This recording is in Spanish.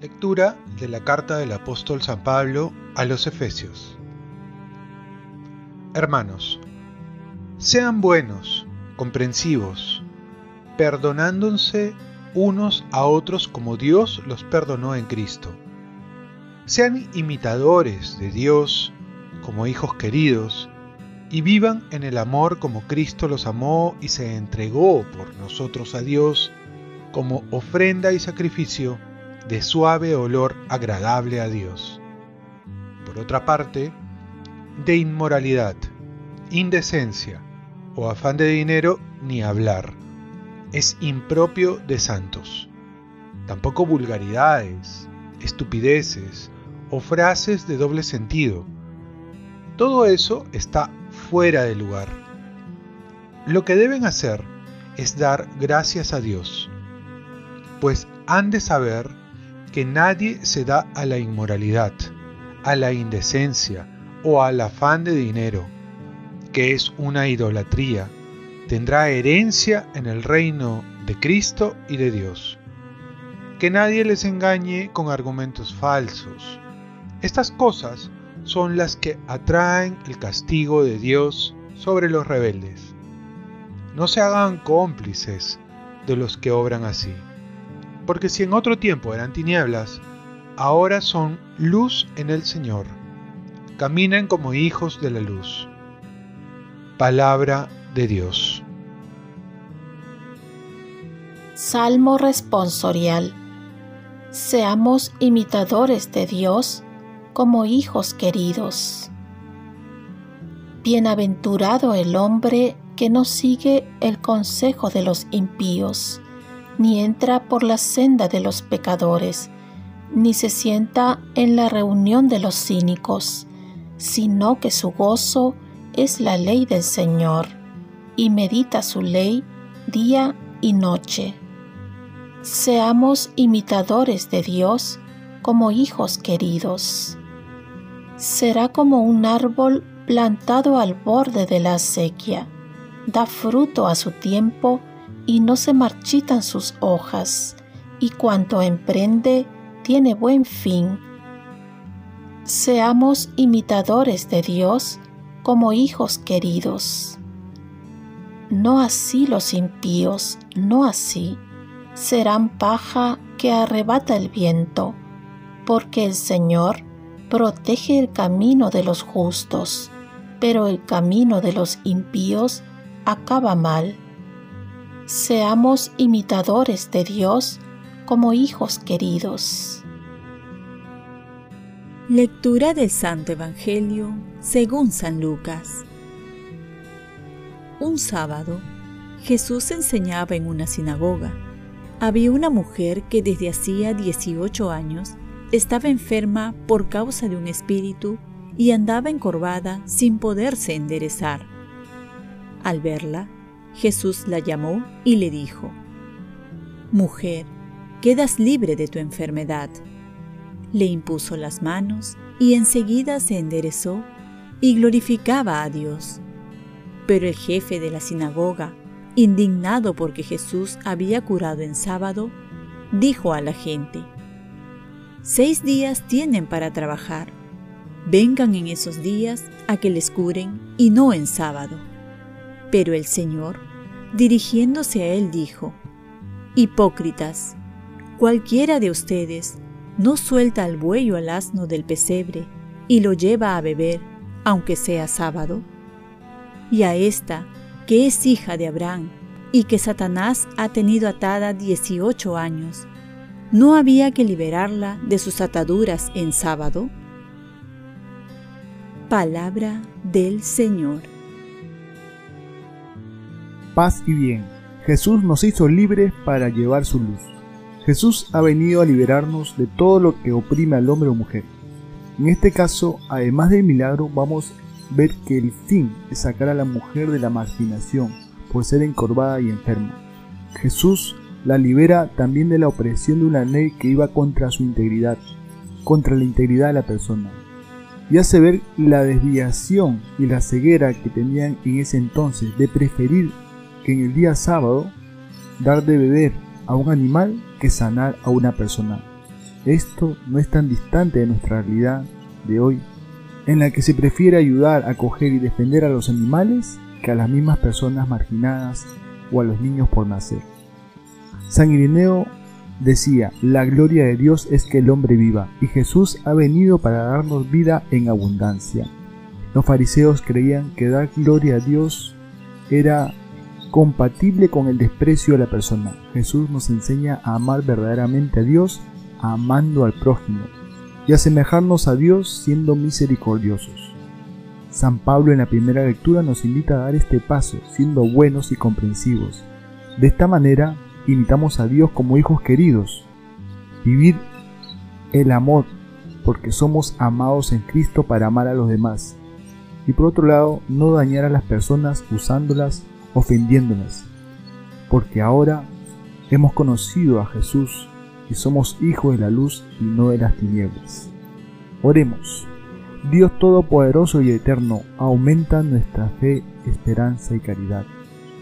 Lectura de la carta del apóstol San Pablo a los Efesios. Hermanos, sean buenos, comprensivos, perdonándose unos a otros como Dios los perdonó en Cristo. Sean imitadores de Dios como hijos queridos y vivan en el amor como Cristo los amó y se entregó por nosotros a Dios como ofrenda y sacrificio de suave olor agradable a Dios. Por otra parte, de inmoralidad, indecencia o afán de dinero ni hablar. Es impropio de santos. Tampoco vulgaridades, estupideces o frases de doble sentido. Todo eso está fuera de lugar. Lo que deben hacer es dar gracias a Dios, pues han de saber que nadie se da a la inmoralidad, a la indecencia o al afán de dinero, que es una idolatría, tendrá herencia en el reino de Cristo y de Dios. Que nadie les engañe con argumentos falsos. Estas cosas son las que atraen el castigo de Dios sobre los rebeldes. No se hagan cómplices de los que obran así porque si en otro tiempo eran tinieblas, ahora son luz en el Señor. Caminan como hijos de la luz. Palabra de Dios. Salmo responsorial. Seamos imitadores de Dios como hijos queridos. Bienaventurado el hombre que no sigue el consejo de los impíos ni entra por la senda de los pecadores, ni se sienta en la reunión de los cínicos, sino que su gozo es la ley del Señor, y medita su ley día y noche. Seamos imitadores de Dios como hijos queridos. Será como un árbol plantado al borde de la acequia, da fruto a su tiempo, y no se marchitan sus hojas, y cuanto emprende tiene buen fin. Seamos imitadores de Dios como hijos queridos. No así los impíos, no así, serán paja que arrebata el viento, porque el Señor protege el camino de los justos, pero el camino de los impíos acaba mal seamos imitadores de Dios como hijos queridos. Lectura del Santo Evangelio según San Lucas. Un sábado, Jesús enseñaba en una sinagoga. Había una mujer que desde hacía 18 años estaba enferma por causa de un espíritu y andaba encorvada sin poderse enderezar. Al verla, Jesús la llamó y le dijo, Mujer, quedas libre de tu enfermedad. Le impuso las manos y enseguida se enderezó y glorificaba a Dios. Pero el jefe de la sinagoga, indignado porque Jesús había curado en sábado, dijo a la gente, Seis días tienen para trabajar. Vengan en esos días a que les curen y no en sábado. Pero el Señor, dirigiéndose a él, dijo, Hipócritas, cualquiera de ustedes no suelta al buey o al asno del pesebre y lo lleva a beber, aunque sea sábado. Y a esta, que es hija de Abraham y que Satanás ha tenido atada dieciocho años, ¿no había que liberarla de sus ataduras en sábado? Palabra del Señor paz y bien. Jesús nos hizo libres para llevar su luz. Jesús ha venido a liberarnos de todo lo que oprime al hombre o mujer. En este caso, además del milagro, vamos a ver que el fin es sacar a la mujer de la marginación por ser encorvada y enferma. Jesús la libera también de la opresión de una ley que iba contra su integridad, contra la integridad de la persona. y hace ver la desviación y la ceguera que tenían en ese entonces de preferir que en el día sábado dar de beber a un animal que sanar a una persona. Esto no es tan distante de nuestra realidad de hoy, en la que se prefiere ayudar, acoger y defender a los animales que a las mismas personas marginadas o a los niños por nacer. San Irineo decía, la gloria de Dios es que el hombre viva, y Jesús ha venido para darnos vida en abundancia. Los fariseos creían que dar gloria a Dios era compatible con el desprecio de la persona. Jesús nos enseña a amar verdaderamente a Dios, amando al prójimo, y asemejarnos a Dios siendo misericordiosos. San Pablo en la primera lectura nos invita a dar este paso, siendo buenos y comprensivos. De esta manera, imitamos a Dios como hijos queridos. Vivir el amor, porque somos amados en Cristo para amar a los demás. Y por otro lado, no dañar a las personas usándolas, ofendiéndolas. Porque ahora hemos conocido a Jesús y somos hijos de la luz y no de las tinieblas. Oremos. Dios Todopoderoso y Eterno, aumenta nuestra fe, esperanza y caridad,